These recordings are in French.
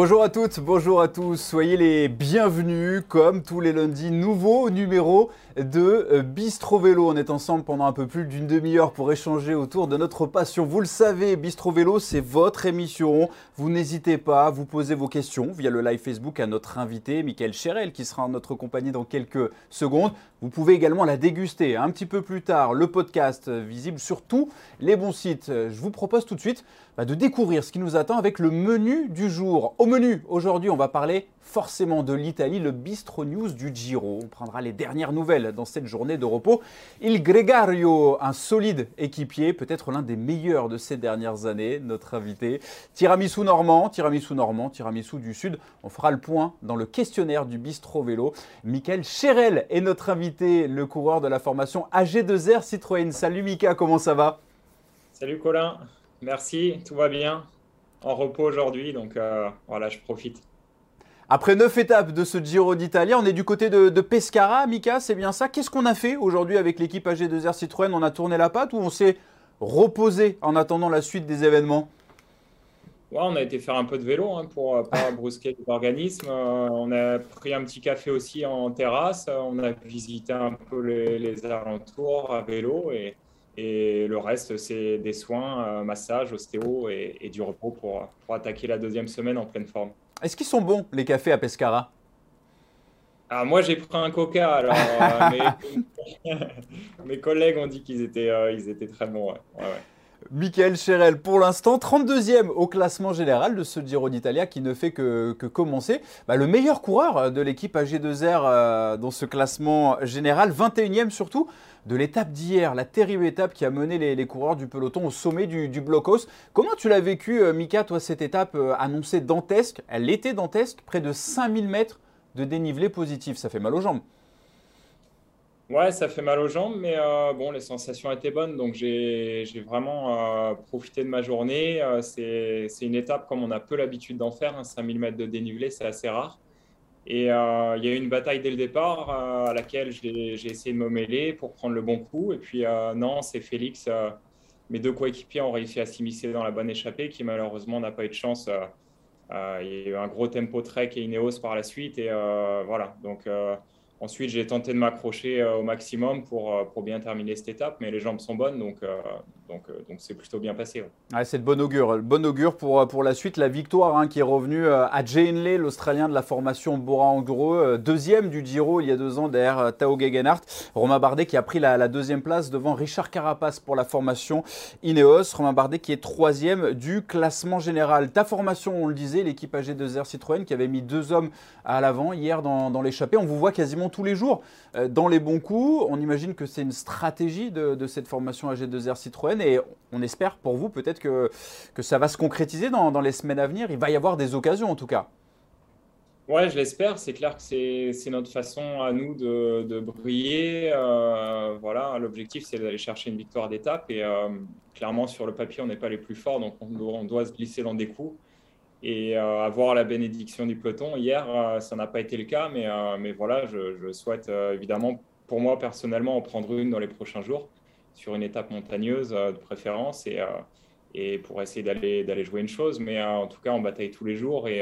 Bonjour à toutes, bonjour à tous, soyez les bienvenus comme tous les lundis, nouveau numéro de euh, Bistro Vélo. On est ensemble pendant un peu plus d'une demi-heure pour échanger autour de notre passion. Vous le savez, Bistro Vélo, c'est votre émission. Vous n'hésitez pas à vous poser vos questions via le live Facebook à notre invité, Michael Cherel, qui sera en notre compagnie dans quelques secondes. Vous pouvez également la déguster un petit peu plus tard, le podcast euh, visible sur tous les bons sites. Euh, je vous propose tout de suite bah, de découvrir ce qui nous attend avec le menu du jour. Au menu, aujourd'hui, on va parler forcément de l'Italie, le Bistro News du Giro. On prendra les dernières nouvelles dans cette journée de repos. Il Gregario, un solide équipier, peut-être l'un des meilleurs de ces dernières années, notre invité. Tiramisu normand, tiramisu normand, tiramisu du Sud. On fera le point dans le questionnaire du Bistro Vélo. Michael Cherel est notre invité, le coureur de la formation AG2R Citroën. Salut Mika, comment ça va? Salut Colin, merci, tout va bien. En repos aujourd'hui, donc euh, voilà, je profite. Après neuf étapes de ce Giro d'Italie, on est du côté de, Pescara, Mika, c'est bien ça. Qu'est-ce qu'on a fait aujourd'hui avec l'équipe AG2R Citroën? On a tourné la patte ou on s'est reposé en attendant la suite des événements? Ouais, on a été faire un peu de vélo hein, pour ne pas brusquer l'organisme. Euh, on a pris un petit café aussi en terrasse. On a visité un peu les, alentours à vélo et, le reste, c'est des soins, euh, massage, ostéo et, du repos pour attaquer la deuxième semaine en pleine forme. Est-ce qu'ils sont bons, les cafés à Pescara? Ah, moi, j'ai pris un coca, alors euh, mes... collègues ont dit qu'ils étaient, euh, ils étaient très bons. Ouais. Michael Cherel, pour l'instant, 32e au classement général de ce Giro d'Italia qui ne fait que, commencer. Bah, le meilleur coureur de l'équipe AG2R euh, dans ce classement général, 21e surtout de l'étape d'hier, la terrible étape qui a mené les, coureurs du peloton au sommet du, du blockhouse. Comment tu l'as vécu, euh, Mika, toi, cette étape euh, annoncée dantesque? Elle était dantesque, près de 5000 mètres de dénivelé positif. Ça fait mal aux jambes. Ouais, ça fait mal aux jambes, mais euh, bon, les sensations étaient bonnes, donc j'ai vraiment profité de ma journée. c'est une étape comme on a peu l'habitude d'en faire, 5000 hein, mètres de dénivelé, c'est assez rare. Et euh, il y a eu une bataille dès le départ euh, à laquelle j'ai essayé de me mêler pour prendre le bon coup. Et puis euh, non, c'est Félix, mes deux coéquipiers ont réussi à s'immiscer dans la bonne échappée qui malheureusement n'a pas eu de chance. il y a eu un gros tempo trek et Ineos par la suite. Et voilà, donc Ensuite, j'ai tenté de m'accrocher euh, au maximum pour, euh, pour bien terminer cette étape, mais les jambes sont bonnes, donc euh, donc donc c'est plutôt bien passé. c'est de bon augure. Bon augure pour, pour la suite. La victoire hein, qui est revenue à Jay Henley, l'Australien de la formation Bora Angro, deuxième du Giro il y a deux ans derrière Tao Gegenhardt. Romain Bardet qui a pris la, deuxième place devant Richard Carapace pour la formation Ineos. Romain Bardet qui est troisième du classement général. Ta formation, on le disait, l'équipe AG2R Citroën qui avait mis deux hommes à l'avant hier dans, l'échappée. On vous voit quasiment tous les jours euh, dans les bons coups. On imagine que c'est une stratégie de, cette formation AG2R Citroën et on espère pour vous peut-être que, ça va se concrétiser dans, les semaines à venir. Il va y avoir des occasions en tout cas. Ouais, je l'espère. C'est clair que c'est notre façon à nous de, briller. Euh, voilà, l'objectif, c'est d'aller chercher une victoire d'étape. Et euh, clairement, sur le papier, on n'est pas les plus forts, donc on doit se glisser dans des coups et euh, avoir la bénédiction du peloton. Hier, ça n'a pas été le cas, mais voilà, je, souhaite évidemment, pour moi personnellement, en prendre une dans les prochains jours, sur une étape montagneuse de préférence, et, et pour essayer d'aller jouer une chose. Mais en tout cas, on bataille tous les jours, et,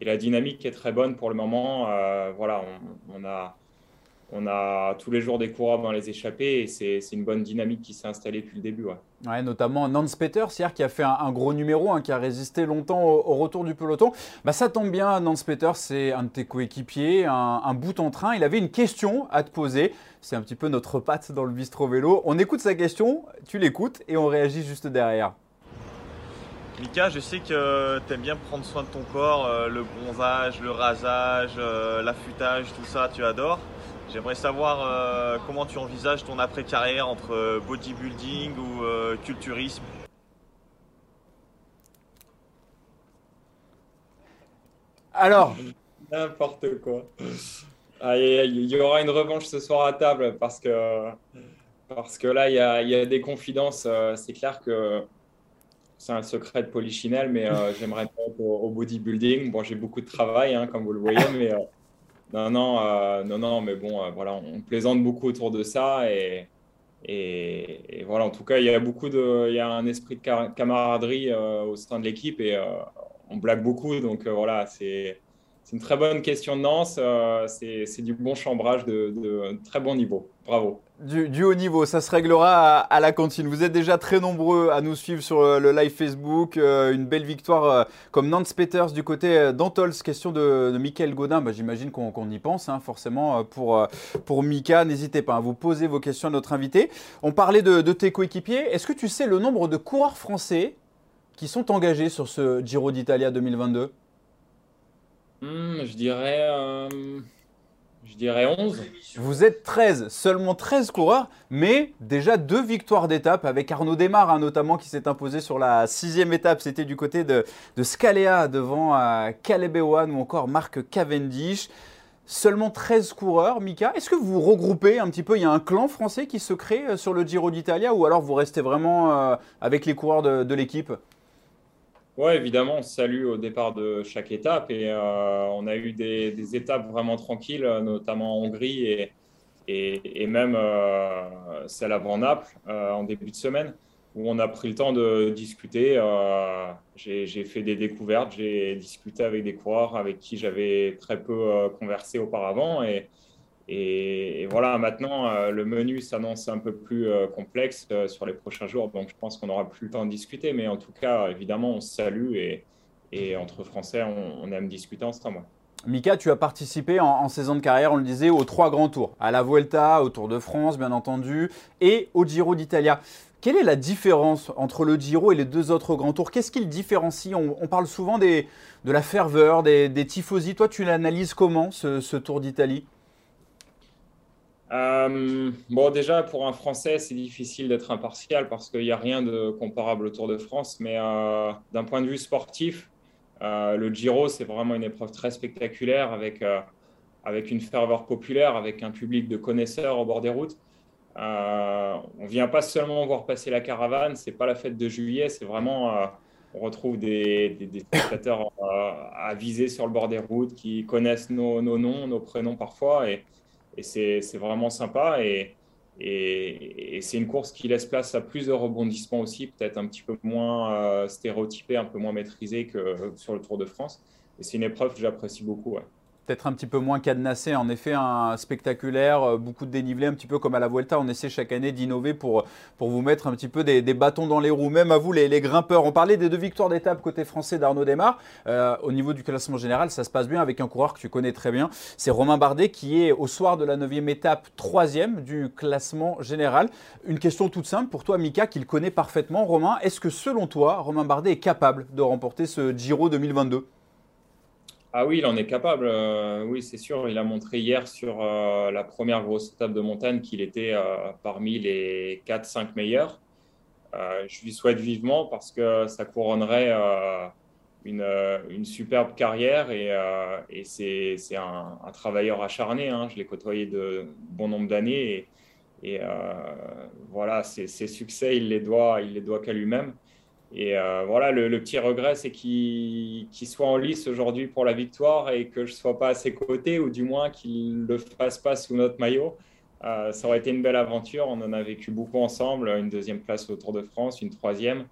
et, la dynamique est très bonne pour le moment. voilà, on a on a tous les jours des coureurs dans les échappées et c'est une bonne dynamique qui s'est installée depuis le début. Ouais. notamment Nance Peters hier qui a fait un, gros numéro, hein, qui a résisté longtemps au, retour du peloton. Bah, ça tombe bien, Nance Peters, c'est un de tes coéquipiers, un, bout en train. Il avait une question à te poser. C'est un petit peu notre patte dans le bistrot vélo. On écoute sa question, tu l'écoutes et on réagit juste derrière. Mika, je sais que tu aimes bien prendre soin de ton corps, euh, le bronzage, le rasage, euh, l'affûtage, tout ça, tu adores. J'aimerais savoir euh, comment tu envisages ton après-carrière entre euh, bodybuilding ou euh, culturisme? Alors N'importe quoi. Il y aura une revanche ce soir à table parce que, parce que là, il y a, des confidences. C'est clair que c'est un secret de polichinelle, mais j'aimerais pas être au, bodybuilding. Bon, j'ai beaucoup de travail, hein, comme vous le voyez, mais non, non, euh, non, non, mais bon, euh, voilà, on plaisante beaucoup autour de ça et, voilà, en tout cas, il y a beaucoup de, il y a un esprit de camaraderie euh, au sein de l'équipe et on blague beaucoup, donc voilà, c'est une très bonne question de Nance. c'est du bon chambrage de, de très bon niveau. Bravo du, haut niveau. Ça se réglera à, la cantine. Vous êtes déjà très nombreux à nous suivre sur euh, le live Facebook. Euh, une belle victoire euh, comme Nance Peters du côté d'Antols. Question de, de Michael Godin. Bah, j'imagine qu'on y pense hein, forcément pour, Mika. N'hésitez pas à vous poser vos questions à notre invité. On parlait de, tes coéquipiers. Est-ce que tu sais le nombre de coureurs français qui sont engagés sur ce Giro d'Italia 2022 hmm, Je dirais. Je dirais 11. Vous êtes 13, seulement 13 coureurs, mais déjà deux victoires d'étape avec Arnaud Desmar hein, notamment qui s'est imposé sur la sixième étape. C'était du côté de, de Scalea devant euh, Caleb Ewan ou encore Marc Cavendish. Seulement 13 coureurs, Mika. Est-ce que vous regroupez un petit peu? Il y a un clan français qui se crée euh, sur le Giro d'Italia ou alors vous restez vraiment euh, avec les coureurs de l'équipe? Oui, évidemment, on salue au départ de chaque étape et euh, on a eu des, étapes vraiment tranquilles, notamment en Hongrie et, et, même euh, celle avant Naples euh, en début de semaine où on a pris le temps de discuter. j'ai fait des découvertes, j'ai discuté avec des coureurs avec qui j'avais très peu conversé auparavant et, et, voilà, maintenant, euh, le menu s'annonce un peu plus euh, complexe euh, sur les prochains jours, donc je pense qu'on n'aura plus le temps de discuter. Mais en tout cas, évidemment, on se salue et, entre Français, on, aime discuter ensemble. Mika, tu as participé en, saison de carrière, on le disait, aux trois grands tours, à la Vuelta, au Tour de France, bien entendu, et au Giro d'Italia. Quelle est la différence entre le Giro et les deux autres grands tours? Qu'est-ce qui le différencie on, parle souvent de la ferveur, des, des tifosi. Toi, tu l'analyses comment, ce Tour d'Italie? Euh, bon, déjà, pour un Français, c'est difficile d'être impartial parce qu'il n'y a rien de comparable au Tour de France. Mais euh, d'un point de vue sportif, euh, le Giro, c'est vraiment une épreuve très spectaculaire avec, avec une ferveur populaire, avec un public de connaisseurs au bord des routes. on ne vient pas seulement voir passer la caravane, c'est pas la fête de juillet, c'est vraiment. on retrouve des, des, spectateurs à viser sur le bord des routes qui connaissent nos, nos noms, nos prénoms parfois. Et, et c'est vraiment sympa. Et, et, c'est une course qui laisse place à plus de rebondissements aussi, peut-être un petit peu moins euh, stéréotypé, un peu moins maîtrisé que sur le Tour de France. Et c'est une épreuve que j'apprécie beaucoup peut-être un petit peu moins cadenassé. En effet, un spectaculaire, euh, beaucoup de dénivelé, un petit peu comme à la Vuelta. On essaie chaque année d'innover pour, pour vous mettre un petit peu des, bâtons dans les roues, même à vous, les, grimpeurs. On parlait des deux victoires d'étape côté français d'Arnaud Desmar. Euh, au niveau du classement général, ça se passe bien avec un coureur que tu connais très bien. C'est Romain Bardet qui est au soir de la 9e étape, troisième du classement général. Une question toute simple pour toi, Mika, qui le connaît parfaitement. Romain, est-ce que selon toi, Romain Bardet est capable de remporter ce Giro 2022 ah oui, il en est capable. Euh, oui, c'est sûr. Il a montré hier sur euh, la première grosse étape de montagne qu'il était euh, parmi les 4-5 meilleurs. je lui souhaite vivement parce que ça couronnerait une, superbe carrière et, c'est un, travailleur acharné. Hein. Je l'ai côtoyé de bon nombre d'années et, et voilà, ses, ses, succès, il les doit, il les doit qu'à lui-même. Et euh, voilà, le, petit regret, c'est qu'il soit en lice aujourd'hui pour la victoire et que je ne sois pas à ses côtés, ou du moins qu'il ne le fasse pas sous notre maillot. Euh, ça aurait été une belle aventure. On en a vécu beaucoup ensemble. Une deuxième place au Tour de France, une troisième.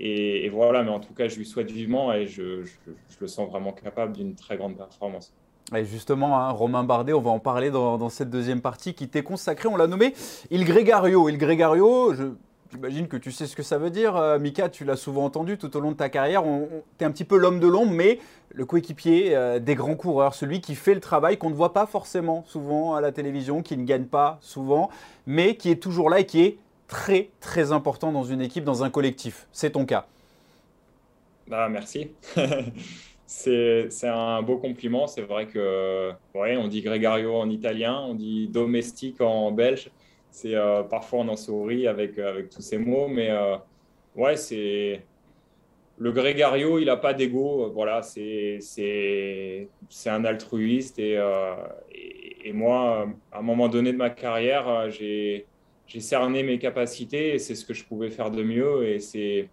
Et, voilà, mais en tout cas, je lui souhaite vivement et je, le sens vraiment capable d'une très grande performance. Et justement, hein, Romain Bardet, on va en parler dans, cette deuxième partie qui t'est consacrée. On l'a nommé Il Gregario. Il Gregario, je, J'imagine que tu sais ce que ça veut dire. Euh, Mika, tu l'as souvent entendu tout au long de ta carrière. Tu es un petit peu l'homme de l'ombre, mais le coéquipier euh, des grands coureurs, celui qui fait le travail qu'on ne voit pas forcément souvent à la télévision, qui ne gagne pas souvent, mais qui est toujours là et qui est très très important dans une équipe, dans un collectif. C'est ton cas. Bah, merci. c'est un beau compliment. C'est vrai que ouais, on dit Gregario en italien, on dit domestique en belge. C'est euh, parfois on en sourit avec, euh, avec tous ces mots, mais euh, ouais, c'est le Grégario, il n'a pas d'ego. Voilà, c'est un altruiste. Et, et, moi, à un moment donné de ma carrière, j'ai cerné mes capacités et c'est ce que je pouvais faire de mieux. Et c'est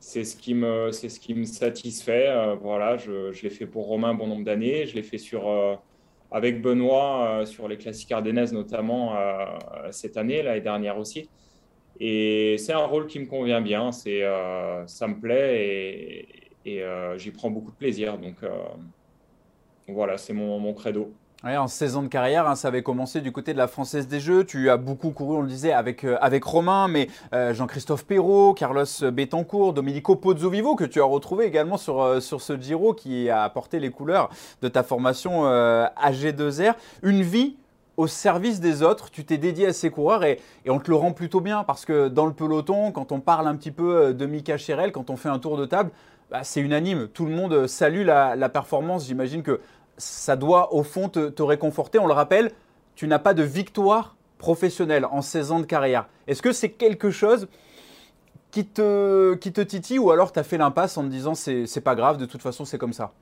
ce, qui me, ce qui me satisfait. voilà, je, je l'ai fait pour Romain bon nombre d'années. Je l'ai fait sur avec Benoît euh, sur les classiques ardennaises notamment euh, cette année, l'année dernière aussi. Et c'est un rôle qui me convient bien, c'est, euh, ça me plaît et j'y prends beaucoup de plaisir. Donc voilà, c'est mon credo en 16 ans de carrière, hein, ça avait commencé du côté de la Française des Jeux. Tu as beaucoup couru, on le disait, avec, euh, avec Romain, mais euh, Jean-Christophe Perrault, Carlos Betancourt, Domenico Pozzovivo, que tu as retrouvé également sur, euh, sur ce Giro qui a apporté les couleurs de ta formation AG2R. Une vie au service des autres, tu t'es dédié à ces coureurs et, on te le rend plutôt bien parce que dans le peloton, quand on parle un petit peu de Mika Cherel, quand on fait un tour de table, bah, c'est unanime. Tout le monde salue la performance. J'imagine que ça doit au fond te, réconforter. On le rappelle, tu n'as pas de victoire professionnelle en 16 ans de carrière. Est-ce que c'est quelque chose qui te, qui te titille ou alors tu as fait l'impasse en te disant c'est pas grave, de toute façon c'est comme ça?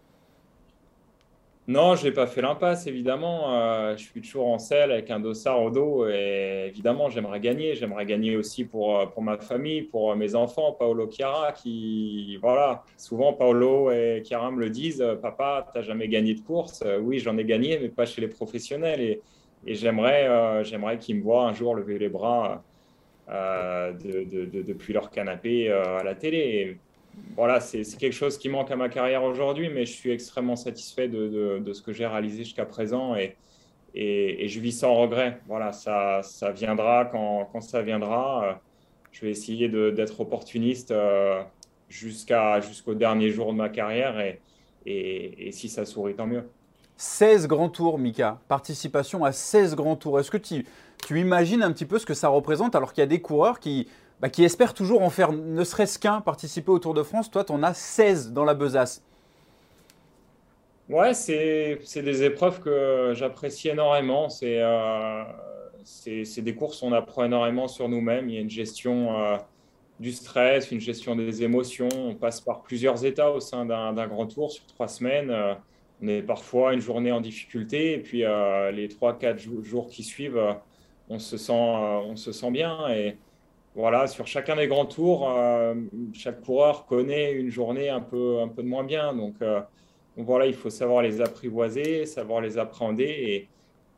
Non, je n'ai pas fait l'impasse, évidemment. Euh, je suis toujours en selle avec un dossard au dos et évidemment, j'aimerais gagner. J'aimerais gagner aussi pour, euh, ma famille, pour euh, mes enfants. Paolo Chiara, qui, voilà, souvent Paolo et Chiara me le disent Papa, tu n'as jamais gagné de course Oui, j'en ai gagné, mais pas chez les professionnels. Et, et j'aimerais, j'aimerais qu'ils me voient un jour lever les bras depuis leur canapé à la télé voilà, c'est quelque chose qui manque à ma carrière aujourd'hui, mais je suis extrêmement satisfait de, ce que j'ai réalisé jusqu'à présent et, je vis sans regret. Voilà, ça, ça viendra quand, ça viendra. Je vais essayer d'être opportuniste euh, jusqu'au dernier jour de ma carrière et, si ça sourit, tant mieux. 16 grands tours, Mika. Participation à 16 grands tours. Est-ce que tu imagines un petit peu ce que ça représente alors qu'il y a des coureurs qui, bah, qui espèrent toujours en faire ne serait-ce qu'un participer au Tour de France. Toi, tu en as 16 dans la besace. Ouais, c'est des épreuves que j'apprécie énormément. Euh, c'est des courses où on apprend énormément sur nous-mêmes. Il y a une gestion euh, du stress, une gestion des émotions. On passe par plusieurs états au sein d'un grand tour sur trois semaines. Euh, on est parfois une journée en difficulté et puis les trois, quatre jours qui suivent, on, se sent, on se sent bien. Et, voilà, sur chacun des grands tours, euh, chaque coureur connaît une journée un peu, un peu de moins bien. Donc, euh, voilà, il faut savoir les apprivoiser, savoir les appréhender.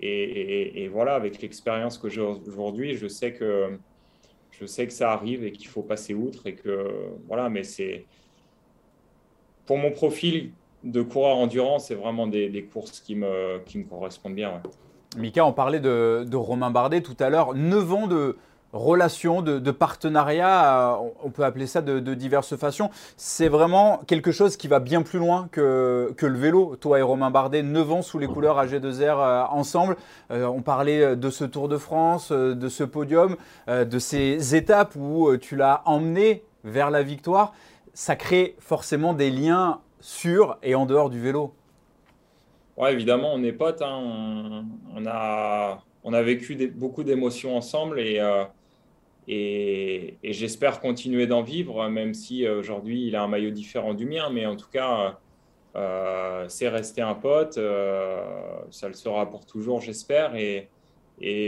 Et, voilà, avec l'expérience que j'ai aujourd'hui, je sais que je sais que ça arrive et qu'il faut passer outre. Et que voilà, mais c'est pour mon profil de coureur endurant, c'est vraiment des, courses qui me, qui me correspondent bien. Mika, on parlait de, de Romain Bardet tout à l'heure. 9 ans de relation, de, partenariat, euh, on peut appeler ça de, diverses façons. C'est vraiment quelque chose qui va bien plus loin que, que, le vélo. Toi et Romain Bardet, 9 ans sous les couleurs AG2R euh, ensemble. Euh, on parlait de ce Tour de France, de ce podium, de ces étapes où tu l'as emmené vers la victoire. Ça crée forcément des liens sur et en dehors du vélo. Ouais, évidemment, on est potes. Hein. On, a, on a vécu beaucoup d'émotions ensemble et, et, j'espère continuer d'en vivre, même si euh, aujourd'hui il a un maillot différent du mien. Mais en tout cas, euh, c'est rester un pote. Euh, ça le sera pour toujours, j'espère. Et,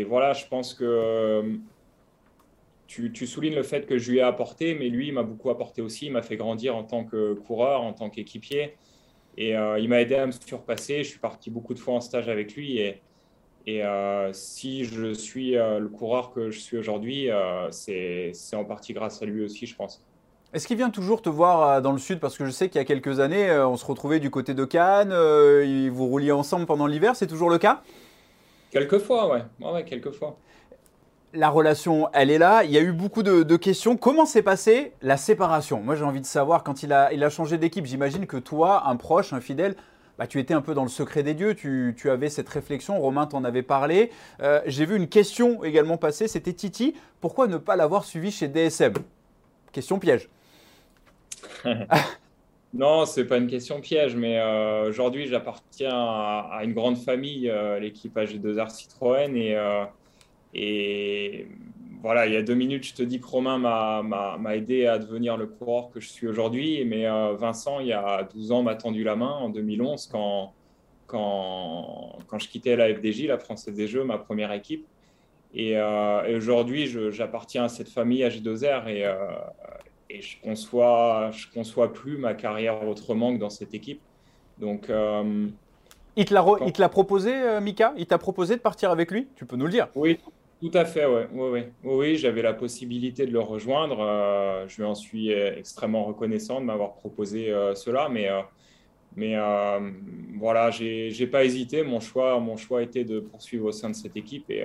voilà, je pense que tu, tu, soulignes le fait que je lui ai apporté, mais lui, il m'a beaucoup apporté aussi. Il m'a fait grandir en tant que coureur, en tant qu'équipier. Et il m'a aidé à me surpasser. Je suis parti beaucoup de fois en stage avec lui. Et, et euh, si je suis euh, le coureur que je suis aujourd'hui, euh, c'est en partie grâce à lui aussi, je pense. Est-ce qu'il vient toujours te voir dans le sud? Parce que je sais qu'il y a quelques années, on se retrouvait du côté de Cannes, vous rouliez ensemble pendant l'hiver, c'est toujours le cas? Quelquefois, ouais. ouais, quelquefois. La relation, elle est là. Il y a eu beaucoup de, de questions. Comment s'est passée la séparation? Moi, j'ai envie de savoir, quand il a, il a changé d'équipe, j'imagine que toi, un proche, un fidèle, bah, tu étais un peu dans le secret des dieux, tu, avais cette réflexion, Romain t'en avait parlé. Euh, j'ai vu une question également passer, c'était Titi, pourquoi ne pas l'avoir suivi chez DSM Question piège. non, c'est pas une question piège, mais euh, aujourd'hui j'appartiens à, une grande famille, euh, l'équipe AG2R Citroën, et, et voilà, il y a deux minutes, je te dis que Romain m'a aidé à devenir le coureur que je suis aujourd'hui. Mais euh, Vincent, il y a 12 ans, m'a tendu la main en 2011 quand, quand, quand je quittais la FDJ, la Française des Jeux, ma première équipe. Et, euh, aujourd'hui, j'appartiens à cette famille AG2R et, euh, et je ne conçois, je conçois plus ma carrière autrement que dans cette équipe. Donc. il te l'a proposé, Mika? Il t'a proposé de partir avec lui? Tu peux nous le dire? Oui, Tout à fait, ouais. Oui, oui. j'avais la possibilité de le rejoindre. Euh, je lui en suis extrêmement reconnaissant de m'avoir proposé euh, cela, mais, euh, mais voilà, j'ai pas hésité. Mon choix, mon choix était de poursuivre au sein de cette équipe et,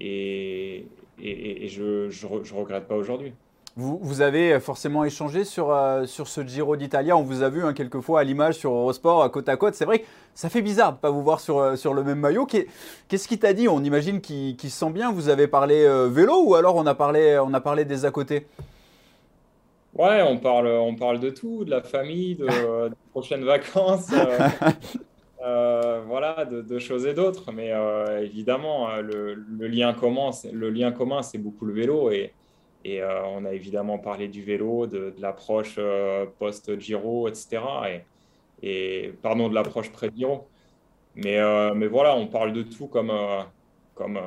et, et, je ne regrette pas aujourd'hui. Vous, avez forcément échangé sur, euh, sur ce Giro d'Italia. On vous a vu hein, quelquefois à l'image sur Eurosport, côte à côte. C'est vrai que ça fait bizarre de ne pas vous voir sur, euh, sur le même maillot. Qu'est-ce qu'il t'a dit? On imagine qu'il se sent bien. Vous avez parlé euh, vélo ou alors on a parlé, on a parlé des à côté? Ouais, on parle, on parle de tout, de la famille, de, prochaines vacances. voilà, de, choses et d'autres. Mais évidemment, le, le, lien commun, le lien commun, c'est beaucoup le vélo. Et, et euh, on a évidemment parlé du vélo, de, l'approche euh, post-Giro, etc. Et, pardon, de l'approche pré-Giro. Mais, euh, mais voilà, on parle de tout comme, comme,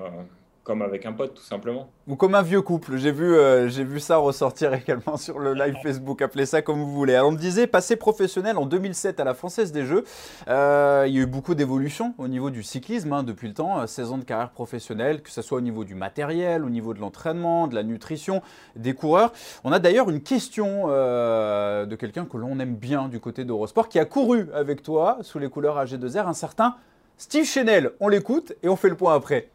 comme avec un pote, tout simplement. Ou comme un vieux couple. J'ai vu, euh, j'ai vu ça ressortir également sur le live Facebook. Appelez ça comme vous voulez. Alors, on me disait, passé professionnel en 2007 à la Française des Jeux. Euh, il y a eu beaucoup d'évolutions au niveau du cyclisme hein, depuis le temps. 16 ans de carrière professionnelle, que ce soit au niveau du matériel, au niveau de l'entraînement, de la nutrition, des coureurs. On a d'ailleurs une question euh, de quelqu'un que l'on aime bien du côté d'Eurosport, qui a couru avec toi sous les couleurs AG2R, un certain Steve Chenel. On l'écoute et on fait le point après.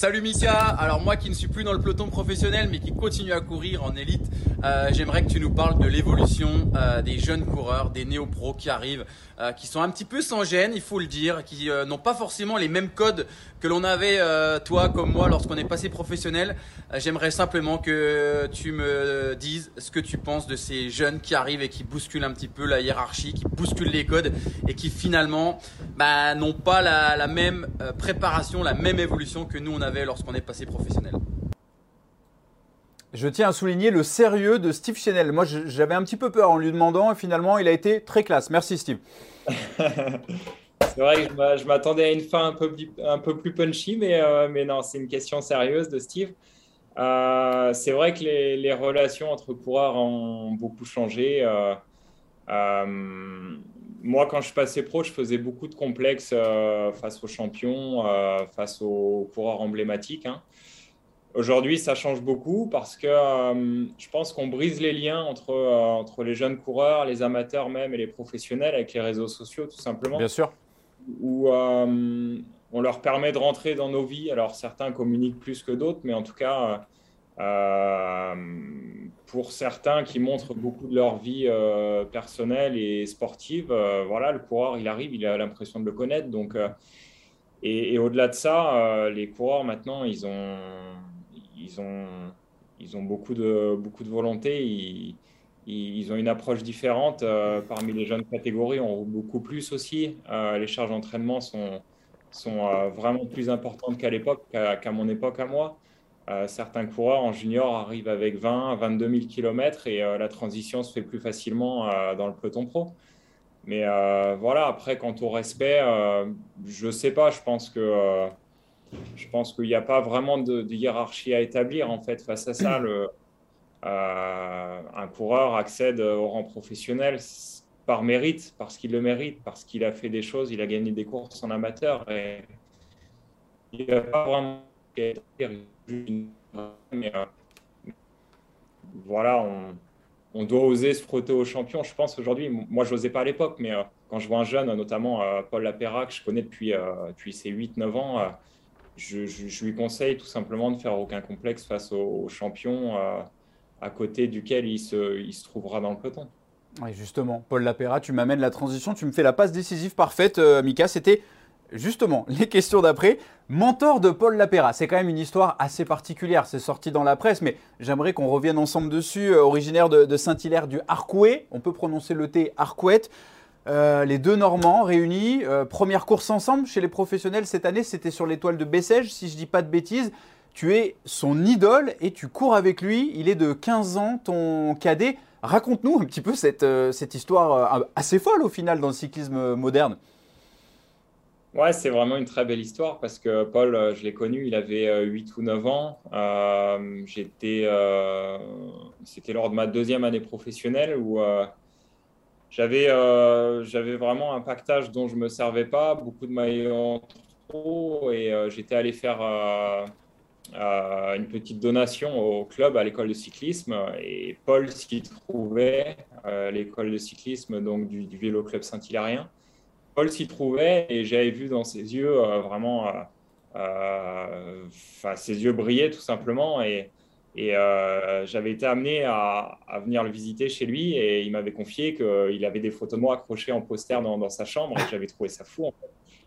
Salut Mika, alors moi qui ne suis plus dans le peloton professionnel mais qui continue à courir en élite, euh, j'aimerais que tu nous parles de l'évolution euh, des jeunes coureurs, des néo-pros qui arrivent, euh, qui sont un petit peu sans gêne, il faut le dire, qui n'ont pas forcément les mêmes codes que l'on avait toi comme moi lorsqu'on est passé professionnel. j'aimerais simplement que tu me dises ce que tu penses de ces jeunes qui arrivent et qui bousculent un petit peu la hiérarchie, qui bousculent les codes et qui finalement bah, n'ont pas la, la même préparation, la même évolution que nous on avait lorsqu'on est passé professionnel. Je tiens à souligner le sérieux de Steve Chanel. Moi, j'avais un petit peu peur en lui demandant et finalement, il a été très classe. Merci, Steve. c'est vrai que je m'attendais à une fin un peu, un peu plus punchy, mais, euh, mais non, c'est une question sérieuse de Steve. Euh, c'est vrai que les, relations entre coureurs ont beaucoup changé. Euh, moi, quand je passais pro, je faisais beaucoup de complexes euh, face aux champions, euh, face aux coureurs emblématiques. Hein. Aujourd'hui, ça change beaucoup parce que euh, je pense qu'on brise les liens entre, entre les jeunes coureurs, les amateurs même et les professionnels avec les réseaux sociaux, tout simplement. Bien sûr. Où on leur permet de rentrer dans nos vies. Alors, certains communiquent plus que d'autres, mais en tout cas, euh, pour certains qui montrent beaucoup de leur vie euh, personnelle et sportive, euh, voilà, le coureur, il arrive, il a l'impression de le connaître. Donc, et, au-delà de ça, les coureurs maintenant, ils ont, ils ont, ils ont beaucoup de, beaucoup de volonté. Ils, ils ont une approche différente. parmi les jeunes catégories, on roule beaucoup plus aussi. les charges d'entraînement sont, sont vraiment plus importantes qu'à l'époque, qu'à mon époque à moi. Euh, certains coureurs en junior arrivent avec 20, 22 000 km et euh, la transition se fait plus facilement euh, dans le peloton pro. Mais voilà, après, quant au respect, je ne sais pas, je pense que je pense qu'il n'y a pas vraiment de, hiérarchie à établir en fait face à ça. Un coureur accède au rang professionnel par mérite, parce qu'il le mérite, parce qu'il a fait des choses, il a gagné des courses en amateur il n'y a pas vraiment euh, voilà, on, doit oser se frotter aux champions. Je pense aujourd'hui, moi je n'osais pas à l'époque, mais euh, quand je vois un jeune, notamment euh, Paul Lapéra, que je connais depuis, depuis ses 8-9 ans, je, lui conseille tout simplement de faire aucun complexe face aux, champions à côté duquel il se, il se trouvera dans le peloton. Oui, justement, Paul Lapéra, tu m'amènes la transition, tu me fais la passe décisive parfaite, Mika. C'était justement, les questions d'après. Mentor de Paul Lapéra, c'est quand même une histoire assez particulière. C'est sorti dans la presse, mais j'aimerais qu'on revienne ensemble dessus. Euh, originaire de, Saint-Hilaire du Harcouët, on peut prononcer le T Harcouët. Euh, les deux Normands réunis, euh, première course ensemble chez les professionnels cette année, c'était sur l'étoile de Bessèges, si je dis pas de bêtises. Tu es son idole et tu cours avec lui. Il est de 15 ans, ton cadet. Raconte-nous un petit peu cette, cette histoire assez folle au final dans le cyclisme moderne. Ouais, c'est vraiment une très belle histoire parce que Paul, euh, je l'ai connu, il avait 8 euh, ou 9 ans. Euh, c'était lors de ma deuxième année professionnelle où j'avais, j'avais vraiment un pactage dont je ne me servais pas, beaucoup de maillots pro et j'étais allé faire une petite donation au club à l'école de cyclisme et Paul s'y trouvait, l'école de cyclisme donc du, du vélo club Saint-Hilárien. Paul s'y trouvait et j'avais vu dans ses yeux vraiment euh, enfin, ses yeux brillaient tout simplement et, euh, j'avais été amené à, venir le visiter chez lui et il m'avait confié qu'il avait des photos de moi accrochées en poster dans, sa chambre et j'avais trouvé ça fou.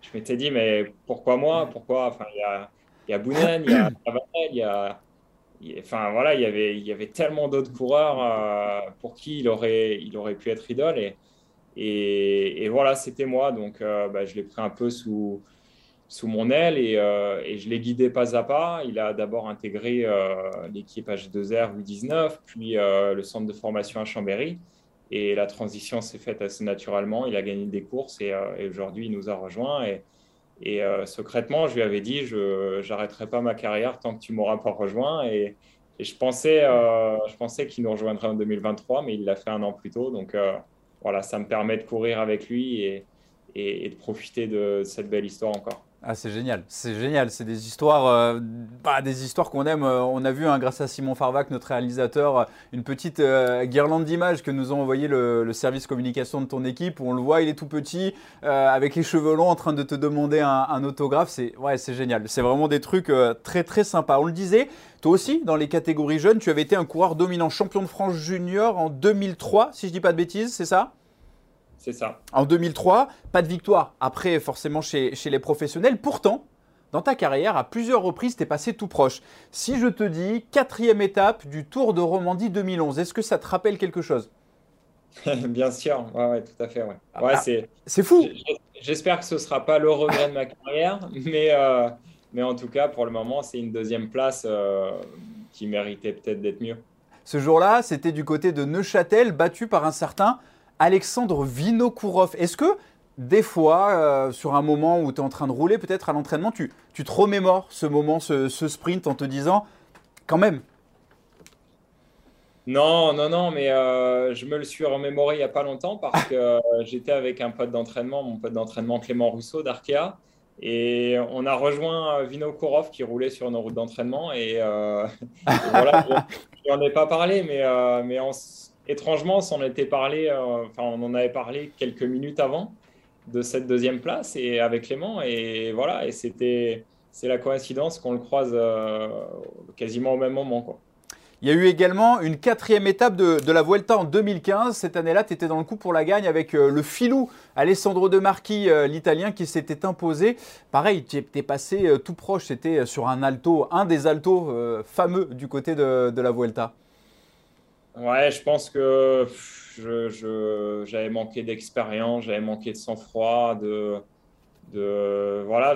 Je m'étais dit, mais pourquoi moi? Pourquoi? Enfin, il y a, y a Bounen, il y a il y. Enfin voilà, il avait, il y avait tellement d'autres coureurs euh, pour qui il aurait, il aurait pu être idole et, et, voilà, c'était moi. Donc bah, je l'ai pris un peu sous, sous mon aile euh, et, je l'ai guidé pas à pas. Il a d'abord intégré euh, l'équipe H2R U19, puis euh, le centre de formation à Chambéry. Et la transition s'est faite assez naturellement. Il a gagné des courses et, aujourd'hui, il nous a rejoints. Et, secrètement, je lui avais dit, je n'arrêterai pas ma carrière tant que tu m'auras pas rejoint. Et, je pensais, je pensais qu'il nous rejoindrait en 2023, mais il l'a fait un an plus tôt. Donc voilà, ça me permet de courir avec lui et, de profiter de cette belle histoire encore. Ah, c'est génial, c'est génial. C'est des histoires, euh, bah, des histoires qu'on aime. Euh, on a vu, hein, grâce à Simon Farvac, notre réalisateur, euh, une petite guirlande d'images que nous a envoyé le, service communication de ton équipe. On le voit, il est tout petit, avec les cheveux longs, en train de te demander un, autographe. C'est ouais, c'est génial. C'est vraiment des trucs très très sympas. On le disait. Toi aussi, dans les catégories jeunes, tu avais été un coureur dominant, champion de France junior en 2003, si je dis pas de bêtises, c'est ça? C'est ça. En 2003, pas de victoire. Après, forcément, chez, chez les professionnels. Pourtant, dans ta carrière, à plusieurs reprises, tu es passé tout proche. Si je te dis quatrième étape du Tour de Romandie 2011, est-ce que ça te rappelle quelque chose? Bien sûr, ouais, tout à fait. Ouais. Ah, c'est, c'est fou. J'espère que ce ne sera pas le regret de ma carrière, mais, euh, mais en tout cas, pour le moment, c'est une deuxième place euh, qui méritait peut-être d'être mieux. Ce jour-là, c'était du côté de Neuchâtel, battu par un certain Alexandre Vinokourov. Est-ce que des fois, euh, sur un moment où tu es en train de rouler, peut-être à l'entraînement, tu, tu, te remémores ce moment, ce, sprint en te disant, quand même? Non, non, non, mais euh, je me le suis remémoré il n'y a pas longtemps parce que euh, j'étais avec un pote d'entraînement, mon pote d'entraînement Clément Rousseau d'Arkea. Et on a rejoint Vinokourov qui roulait sur nos routes d'entraînement. Et, voilà, je n'en ai pas parlé, mais, mais on, étrangement, euh, on en avait parlé quelques minutes avant de cette deuxième place et avec Clément. Et voilà, et c'était, c'est la coïncidence qu'on le croise euh, quasiment au même moment. Il y a eu également une quatrième étape de, la Vuelta en 2015. Cette année-là, tu étais dans le coup pour la gagne avec euh, le filou Alessandro De Marchi, l'Italien, qui s'était imposé. Pareil, tu es passé tout proche, c'était sur un alto, un des altos fameux du côté de la Vuelta. Ouais, je pense que j'avais manqué d'expérience, j'avais manqué de sang-froid, de, voilà,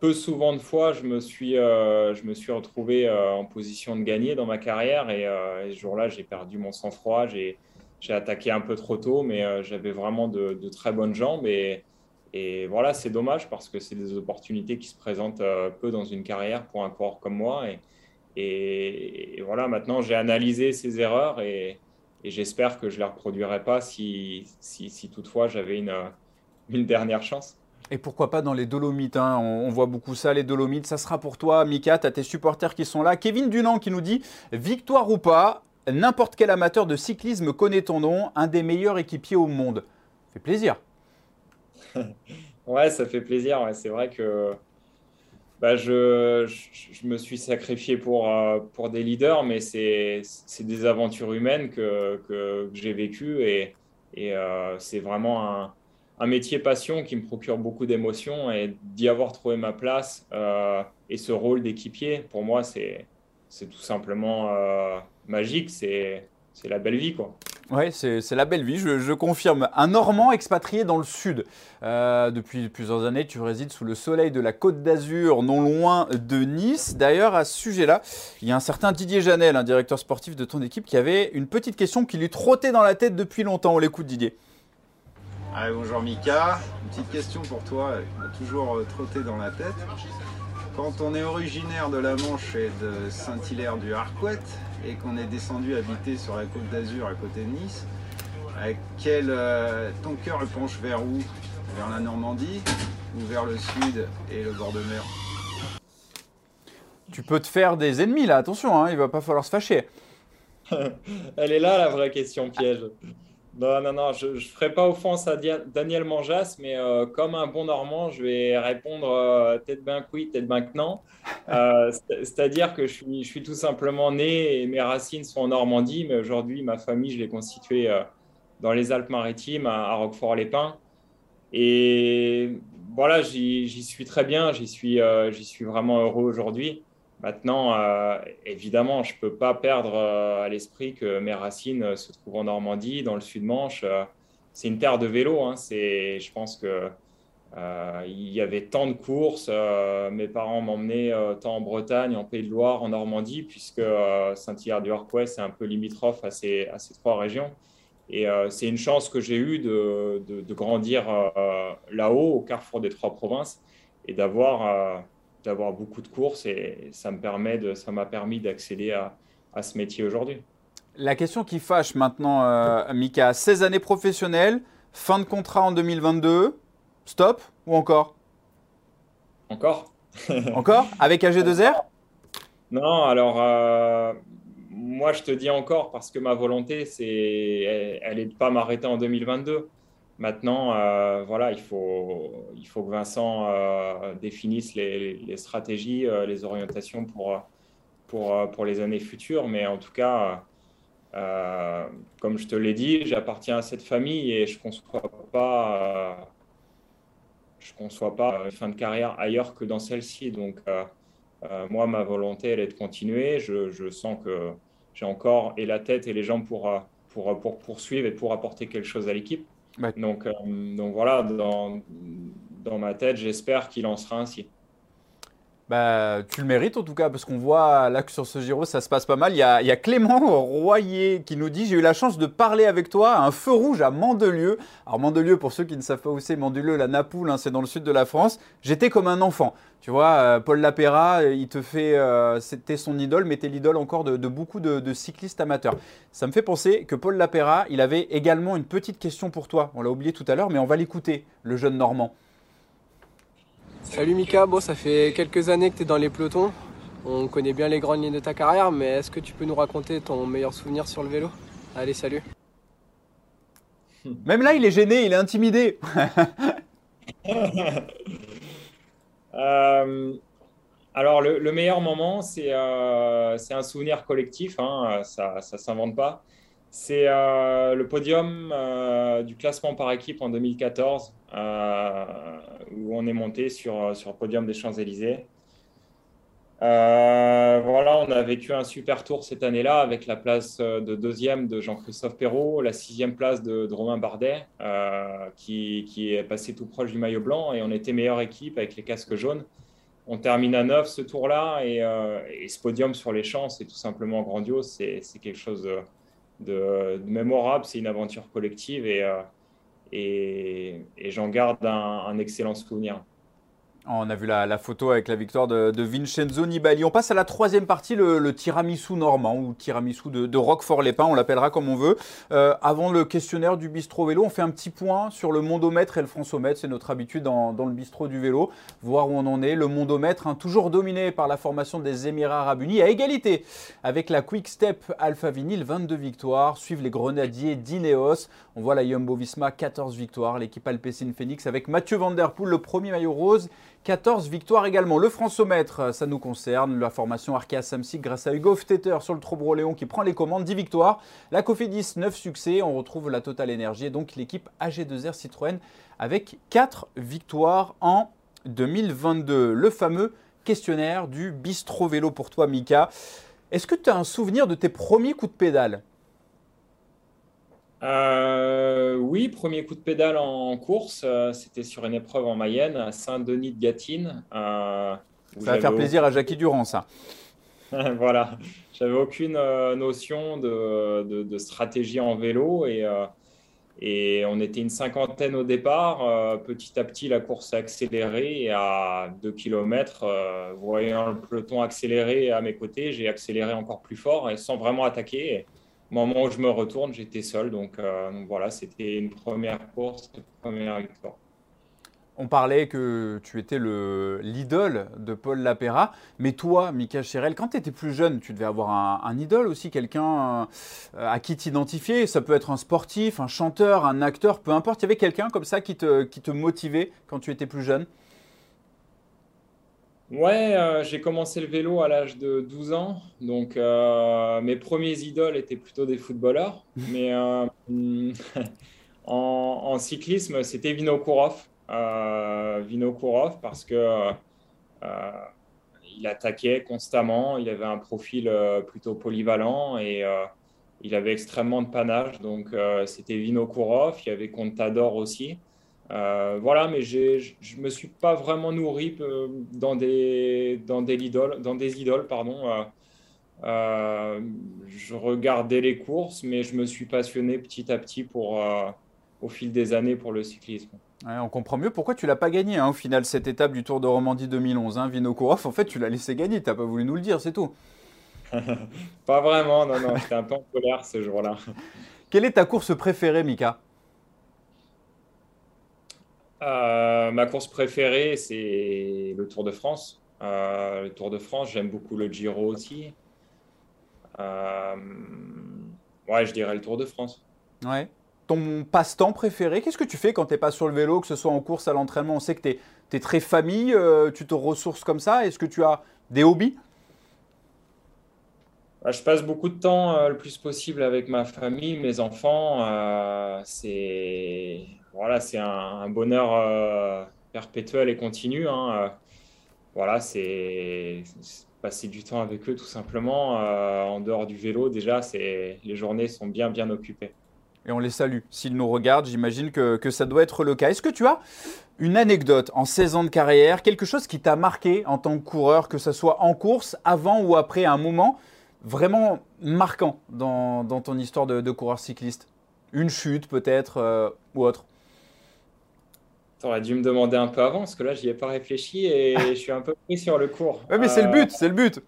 peu souvent de fois, je me suis, euh, je me suis retrouvé euh, en position de gagner dans ma carrière et, euh, ce jour-là, j'ai perdu mon sang-froid, j'ai, attaqué un peu trop tôt, mais j'avais vraiment de, très bonnes jambes et, voilà, c'est dommage parce que c'est des opportunités qui se présentent peu dans une carrière pour un coureur comme moi et, voilà, maintenant j'ai analysé ces erreurs et, j'espère que je ne les reproduirai pas si, si, toutefois j'avais une, une dernière chance. Et pourquoi pas dans les Dolomites hein. on, voit beaucoup ça, les Dolomites. Ça sera pour toi, Mika. Tu as tes supporters qui sont là. Kevin Dunant qui nous dit Victoire ou pas, n'importe quel amateur de cyclisme connaît ton nom, un des meilleurs équipiers au monde. Ça fait plaisir. ouais, ça fait plaisir. C'est vrai que bah, je, je, me suis sacrifié pour, euh, pour des leaders, mais c'est des aventures humaines que, que, j'ai vécues et, et euh, c'est vraiment un, un, métier passion qui me procure beaucoup d'émotions et d'y avoir trouvé ma place euh, et ce rôle d'équipier, pour moi, c'est tout simplement magique, c'est la belle vie. quoi. Oui, c'est la belle vie, je, confirme. Un Normand expatrié dans le sud. Euh, depuis plusieurs années, tu résides sous le soleil de la Côte d'Azur, non loin de Nice. D'ailleurs, à ce sujet-là, il y a un certain Didier Janel, un directeur sportif de ton équipe, qui avait une petite question qui lui trottait dans la tête depuis longtemps. On l'écoute, Didier. bonjour Mika, une petite question pour toi, qui m'a toujours euh, trotté dans la tête. Quand on est originaire de la Manche et de Saint-Hilaire du Harcouët, et qu'on est descendu habiter sur la côte d'Azur à côté de Nice, quel, euh, ton cœur penche vers où? Vers la Normandie ou vers le sud et le bord de mer? Tu peux te faire des ennemis là, attention, hein, il va pas falloir se fâcher. Elle est là la vraie question piège. Non, non, non, je ne ferai pas offense à Daniel Manjas, mais euh, comme un bon Normand, je vais répondre euh, tête ben oui, tête ben non. Euh, c'est-à-dire que je suis, tout simplement né et mes racines sont en Normandie, mais aujourd'hui, ma famille, je l'ai constituée dans les Alpes-Maritimes, à, Roquefort-les-Pins. Et voilà, j'y suis très bien, j'y suis, suis vraiment heureux aujourd'hui. Maintenant, euh, évidemment, je ne peux pas perdre euh, à l'esprit que mes racines euh, se trouvent en Normandie, dans le Sud-Manche. c'est une terre de vélo. Hein. je pense que il y avait tant de courses. mes parents m'emmenaient tant en Bretagne, en Pays de Loire, en Normandie, puisque Saint-Hilaire-du-Harcouët, c'est un peu limitrophe à ces, trois régions. Et c'est une chance que j'ai eue de, de grandir là-haut, au carrefour des trois provinces, et d'avoir d'avoir beaucoup de courses et ça me permet de, ça m'a permis d'accéder à, à, ce métier aujourd'hui. La question qui fâche maintenant, euh, Mika, 16 années professionnelles, fin de contrat en 2022, stop ou encore? Encore? encore? Avec AG2R Non, alors euh, moi je te dis encore parce que ma volonté, c'est, elle n'est de pas m'arrêter en 2022. Maintenant, euh, voilà, il faut, il faut que Vincent euh, définisse les, stratégies, euh, les orientations pour, pour, les années futures. Mais en tout cas, comme je te l'ai dit, j'appartiens à cette famille et je ne conçois pas, je conçois pas une fin de carrière ailleurs que dans celle-ci. Donc, moi, ma volonté, elle est de continuer. Je, je sens que j'ai encore et la tête et les jambes pour, pour, pour poursuivre et pour apporter quelque chose à l'équipe. Donc, euh, donc voilà, dans, dans ma tête, j'espère qu'il en sera ainsi. Bah, tu le mérites en tout cas, parce qu'on voit là que sur ce Giro, ça se passe pas mal. Il y a, Clément Royer qui nous dit J'ai eu la chance de parler avec toi à un feu rouge à Mandelieu. Alors, Mandelieu, pour ceux qui ne savent pas où c'est, Mandelieu, la Napoule, hein, c'est dans le sud de la France. J'étais comme un enfant. Tu vois, euh, Paul Lapéra, il te fait. Euh, c'était son idole, mais t'es l'idole encore de, beaucoup de, de, cyclistes amateurs. Ça me fait penser que Paul Lapéra, il avait également une petite question pour toi. On l'a oublié tout à l'heure, mais on va l'écouter, le jeune Normand. Salut Mika, bon ça fait quelques années que tu es dans les pelotons. On connaît bien les grandes lignes de ta carrière, mais est-ce que tu peux nous raconter ton meilleur souvenir sur le vélo? Allez, salut. Même là, il est gêné, il est intimidé. Euh, alors, le, meilleur moment, c'est euh, un souvenir collectif, hein, ça ne s'invente pas. C'est euh, le podium du classement par équipe en 2014 où on est monté sur, le podium des Champs-Élysées. Euh, voilà, on a vécu un super tour cette année-là avec la place de deuxième de Jean-Christophe Perrault, la sixième place de, Romain Bardet, euh, qui, est passé tout proche du maillot blanc, et on était meilleure équipe avec les casques jaunes. On termine à neuf ce tour-là, et, euh, ce podium sur les champs, c'est tout simplement grandiose, c'est quelque chose mémorable, c'est une aventure collective, et et, j'en garde un, excellent souvenir. On a vu la, photo avec la victoire de, Vincenzo Nibali. On passe à la troisième partie, le, tiramisu normand ou tiramisu de, Roquefort-les-Pins, on l'appellera comme on veut. Euh, avant le questionnaire du bistrot vélo, on fait un petit point sur le mondomètre et le francomètre. C'est notre habitude dans, le bistrot du vélo, voir où on en est. Le mondomètre, hein, toujours dominé par la formation des Émirats Arabes Unis, à égalité avec la Quick Step Alpha Vinyl, 22 victoires. Suivent les Grenadiers d'Ineos. On voit la Jumbo Visma, 14 victoires. L'équipe Alpecin Phoenix avec Mathieu Van Der le premier maillot rose 14 victoires également. Le Françomètre, ça nous concerne. La formation Arkea Samsic grâce à Hugo Ftetter sur le Trobro-Léon qui prend les commandes, 10 victoires. La Cofidis, 9 succès. On retrouve la Total Energy et donc l'équipe AG2R Citroën avec 4 victoires en 2022. Le fameux questionnaire du Bistro Vélo pour toi, Mika. Est-ce que tu as un souvenir de tes premiers coups de pédale? Euh, oui, premier coup de pédale en course, euh, c'était sur une épreuve en Mayenne, à Saint-Denis de Gatine. Euh, ça va faire plaisir à Jackie Durand, ça. voilà, j'avais aucune notion de, stratégie en vélo et, et, on était une cinquantaine au départ. petit à petit, la course a accéléré et à 2 km, voyant le peloton accélérer à mes côtés, j'ai accéléré encore plus fort et sans vraiment attaquer moment où je me retourne, j'étais seul. Donc, euh, voilà, c'était une première course, une première victoire. on parlait que tu étais l'idole de Paul Lapera, mais toi, Mika Cherel, quand tu étais plus jeune, tu devais avoir un, idole aussi, quelqu'un euh, à qui t'identifier? Ça peut être un sportif, un chanteur, un acteur, peu importe. Il y avait quelqu'un comme ça qui te, qui te motivait quand tu étais plus jeune? Ouais, euh, j'ai commencé le vélo à l'âge de 12 ans. Donc, euh, mes premiers idoles étaient plutôt des footballeurs. Mais en, cyclisme, c'était Vinokourov. Euh, Vinokourov parce que euh, il attaquait constamment, il avait un profil euh, plutôt polyvalent et il avait extrêmement de panache. Donc c'était Vinokourov, il y avait Contador aussi. Voilà, mais je ne me suis pas vraiment nourri dans des, dans des, idoles, dans des idoles. Pardon. je regardais les courses, mais je me suis passionné petit à petit pour, au fil des années pour le cyclisme on comprend mieux pourquoi tu l'as pas gagné hein, au final cette étape du Tour de Romandie 2011. Hein, Vinokourov, en fait, tu l'as laissé gagner, tu n'as pas voulu nous le dire, c'est tout. pas vraiment, non, non, j'étais un peu en colère ce jour-là. Quelle est ta course préférée, Mika? Euh, Ma course préférée, c'est le Tour de France. Euh, le Tour de France, j'aime beaucoup le Giro aussi. Euh, ouais, je dirais le Tour de France. Ouais ton passe-temps préféré Qu'est-ce que tu fais quand tu n'es pas sur le vélo, que ce soit en course, à l'entraînement? On sait que tu es, très famille, tu te ressources comme ça. Est-ce que tu as des hobbies? Bah, Je passe beaucoup de temps euh, le plus possible avec ma famille, mes enfants. Euh, c'est voilà, c'est un, bonheur perpétuel et continu. Hein. voilà, c'est passer du temps avec eux tout simplement. en dehors du vélo, déjà, les journées sont bien, bien occupées et on les salue. S'ils nous regardent, j'imagine que, ça doit être le cas. Est-ce que tu as une anecdote en 16 ans de carrière, quelque chose qui t'a marqué en tant que coureur, que ce soit en course, avant ou après, un moment vraiment marquant dans, ton histoire de, coureur cycliste? Une chute peut-être euh, ou autre? Tu aurais dû me demander un peu avant, parce que là, j'y ai pas réfléchi et je suis un peu pris sur le cours. Oui, mais c'est le but, c'est le but.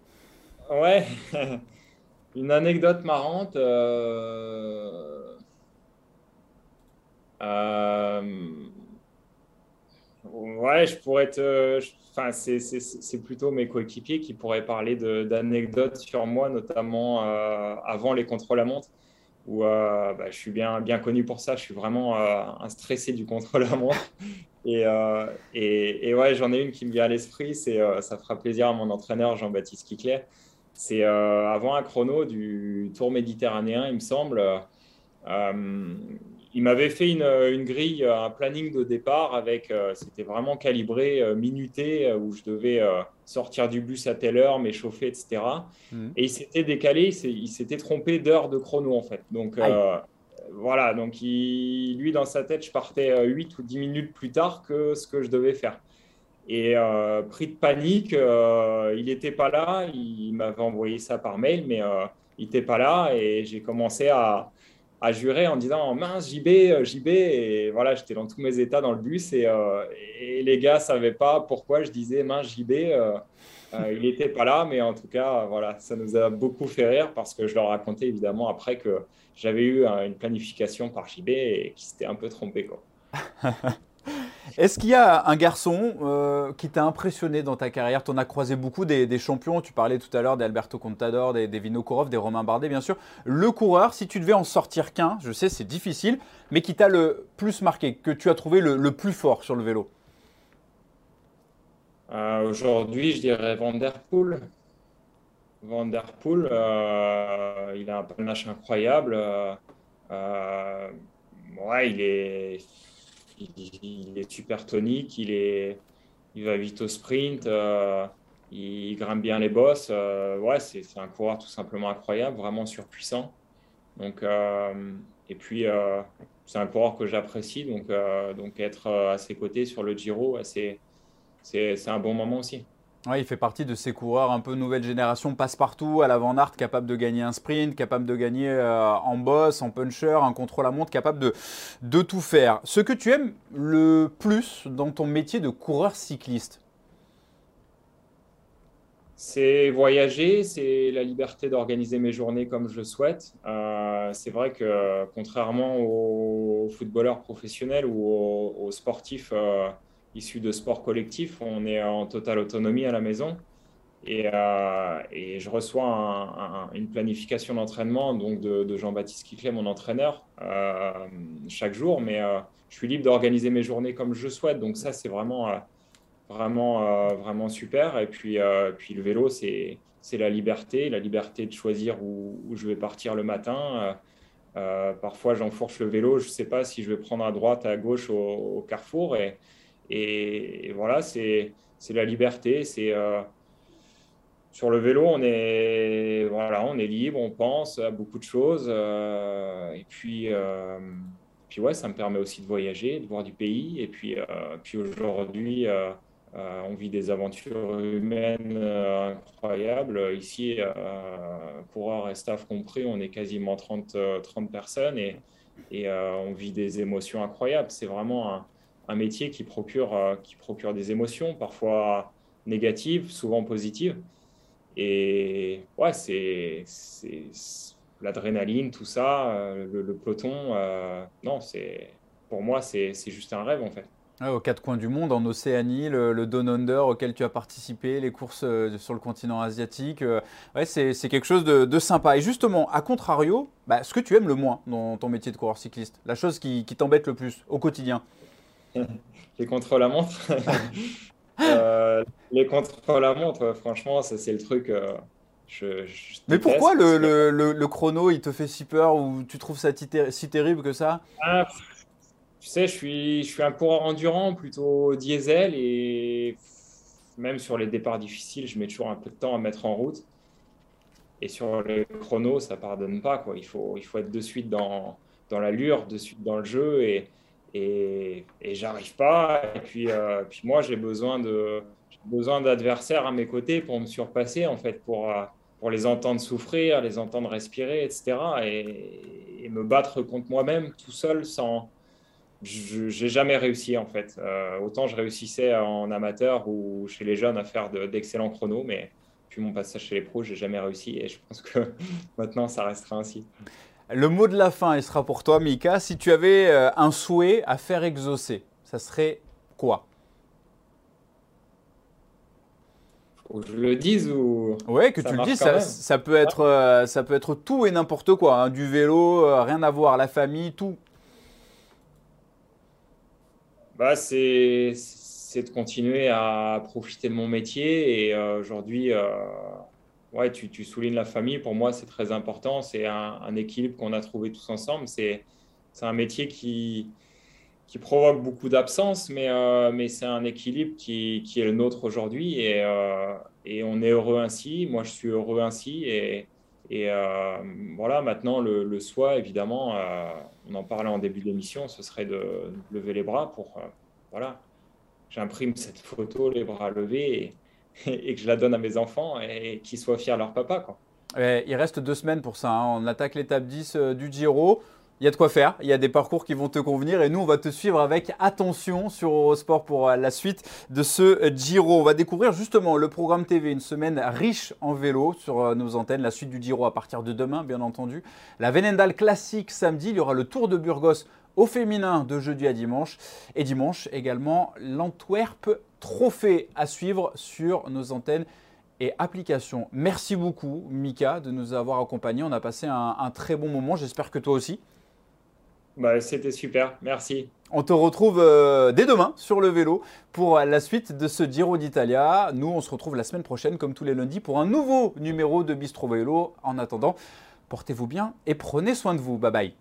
Ouais. Une anecdote marrante. Euh, euh, ouais, je pourrais te. Enfin, c'est plutôt mes coéquipiers qui pourraient parler d'anecdotes sur moi, notamment euh, avant les contre-la-montre, où euh, bah, je suis bien, bien connu pour ça. Je suis vraiment un stressé du contre-la-montre. Et, et, et, ouais, j'en ai une qui me vient à l'esprit. C'est ça fera plaisir à mon entraîneur Jean-Baptiste Kikler. C'est avant un chrono du Tour méditerranéen, il me semble il m'avait fait une, une, grille, un planning de départ avec, euh, c'était vraiment calibré, euh, minuté, euh, où je devais sortir du bus à telle heure, m'échauffer, etc. Mhm. Et il s'était décalé, il s'était trompé d'heure de chrono en fait. Donc voilà, donc il, lui dans sa tête, je partais 8 ou 10 minutes plus tard que ce que je devais faire. Et pris de panique, il n'était pas là, il m'avait envoyé ça par mail, mais il n'était pas là et j'ai commencé à à jurer en disant mince JB euh, JB et voilà j'étais dans tous mes états dans le bus et, euh, les gars savaient pas pourquoi je disais mince JB euh, il n'était pas là mais en tout cas voilà ça nous a beaucoup fait rire parce que je leur racontais évidemment après que j'avais eu une planification par JB et qui s'était un peu trompé quoi. Est-ce qu'il y a un garçon euh, qui t'a impressionné dans ta carrière? Tu en as croisé beaucoup des, champions. Tu parlais tout à l'heure d'Alberto Contador, des, des Vinokourov, des Romain Bardet, bien sûr. Le coureur, si tu devais en sortir qu'un, je sais, c'est difficile, mais qui t'a le plus marqué, que tu as trouvé le, plus fort sur le vélo? Euh, Aujourd'hui, je dirais Van Der euh, il a un panache incroyable. ouais, il est il, est super tonique, il, est, il va vite au sprint, euh, il grimpe bien les bosses. Euh, ouais, c'est un coureur tout simplement incroyable, vraiment surpuissant. Donc, euh, et puis, c'est un coureur que j'apprécie, donc, donc être à ses côtés sur le Giro, c'est un bon moment aussi. Ouais, il fait partie de ces coureurs un peu nouvelle génération, passe-partout, à l'avant-art, capable de gagner un sprint, capable de gagner euh, en boss, en puncher, en contrôle à montre, capable de, tout faire. Ce que tu aimes le plus dans ton métier de coureur cycliste? C'est voyager, c'est la liberté d'organiser mes journées comme je le souhaite. Euh, c'est vrai que contrairement aux footballeurs professionnels ou aux, sportifs, euh, issus de sport collectif. On est en totale autonomie à la maison. Et, et je reçois une planification d'entraînement donc de, Jean-Baptiste Kiclet, mon entraîneur, chaque jour. Mais je suis libre d'organiser mes journées comme je souhaite. Donc ça, c'est vraiment, vraiment, vraiment super. Et puis, le vélo, c'est la liberté, la liberté de choisir où, je vais partir le matin. Euh, euh, parfois, j'enfourche le vélo, je ne sais pas si je vais prendre à droite, à gauche au, carrefour. Et, et, voilà, c'est la liberté. C'est euh, sur le vélo, on est voilà, on est libre, on pense à beaucoup de choses. et puis, puis ouais, ça me permet aussi de voyager, de voir du pays. Et puis, puis aujourd'hui. Euh, on vit des aventures humaines euh, incroyables. Ici, euh, coureurs et staff compris, on est quasiment 30, 30 personnes et, et on vit des émotions incroyables. C'est vraiment un, métier qui procure, qui procure des émotions, parfois négatives, souvent positives. Et ouais, c'est l'adrénaline, tout ça, le, le peloton. non, c'est pour moi, c'est juste un rêve en fait aux quatre coins du monde, en Océanie, le, le Under auquel tu as participé, les courses euh, sur le continent asiatique. Euh, ouais, c'est quelque chose de, sympa. Et justement, à contrario, bah, ce que tu aimes le moins dans ton métier de coureur cycliste, la chose qui, t'embête le plus au quotidien? Les contre-la-montre. euh, les contre-la-montre, franchement, ça c'est le truc. je, Mais pourquoi le, le, le, chrono, il te fait si peur ou tu trouves ça si terrible que ça? Ah, tu sais, je suis, je suis un coureur endurant, plutôt diesel, et même sur les départs difficiles, je mets toujours un peu de temps à mettre en route. Et sur les chronos, ça pardonne pas. Quoi. Il, faut, il faut être de suite dans, dans l'allure, de suite dans le jeu, et, et, j'arrive pas. Et puis, euh, moi, j'ai besoin de besoin d'adversaires à mes côtés pour me surpasser, en fait, pour, euh, pour les entendre souffrir, les entendre respirer, etc. Et, me battre contre moi-même tout seul sans j'ai jamais réussi en fait. Euh, autant je réussissais en amateur ou chez les jeunes à faire d'excellents chronos, mais puis mon passage chez les pros, j'ai jamais réussi et je pense que maintenant ça restera ainsi. Le mot de la fin, il sera pour toi, Mika. Si tu avais euh, un souhait à faire exaucer, ça serait quoi? Que je le dise ou Ouais, que tu le dises. Ça, peut être, euh, ça peut être tout et n'importe quoi. Hein. Du vélo, rien à voir, la famille, tout bah, c'est, de continuer à profiter de mon métier. Et euh, aujourd'hui, euh, ouais, tu, soulignes la famille. Pour moi, c'est très important. C'est un, équilibre qu'on a trouvé tous ensemble. C'est, un métier qui, provoque beaucoup d'absence, mais, euh, c'est un équilibre qui, est le nôtre aujourd'hui. Et, et on est heureux ainsi. Moi, je suis heureux ainsi. Et, et voilà, maintenant, le, le soi, évidemment on en parlait en début d'émission, ce serait de lever les bras pour, euh, voilà, j'imprime cette photo, les bras levés, que je la donne à mes enfants et qu'ils soient fiers de leur papa. Quoi. il reste deux semaines pour ça. Hein. On attaque l'étape 10 euh, du Giro il y a de quoi faire, il y a des parcours qui vont te convenir et nous on va te suivre avec attention sur Eurosport pour euh, la suite de ce euh, Giro. On va découvrir justement le programme TV, une semaine riche en vélo sur nos antennes, la suite du Giro à partir de demain bien entendu. La Venendal classique samedi, il y aura le Tour de Burgos au féminin de jeudi à dimanche et dimanche également l'Antwerp Trophée à suivre sur nos antennes et applications. Merci beaucoup Mika de nous avoir accompagnés. On a passé un, un très bon moment, j'espère que toi aussi. Bah, c'était super, merci. On te retrouve euh, dès demain sur le vélo pour la suite de ce Giro d'Italia. Nous, on se retrouve la semaine prochaine, comme tous les lundis, pour un nouveau numéro de Bistro Vélo. En attendant, portez-vous bien et prenez soin de vous. Bye bye.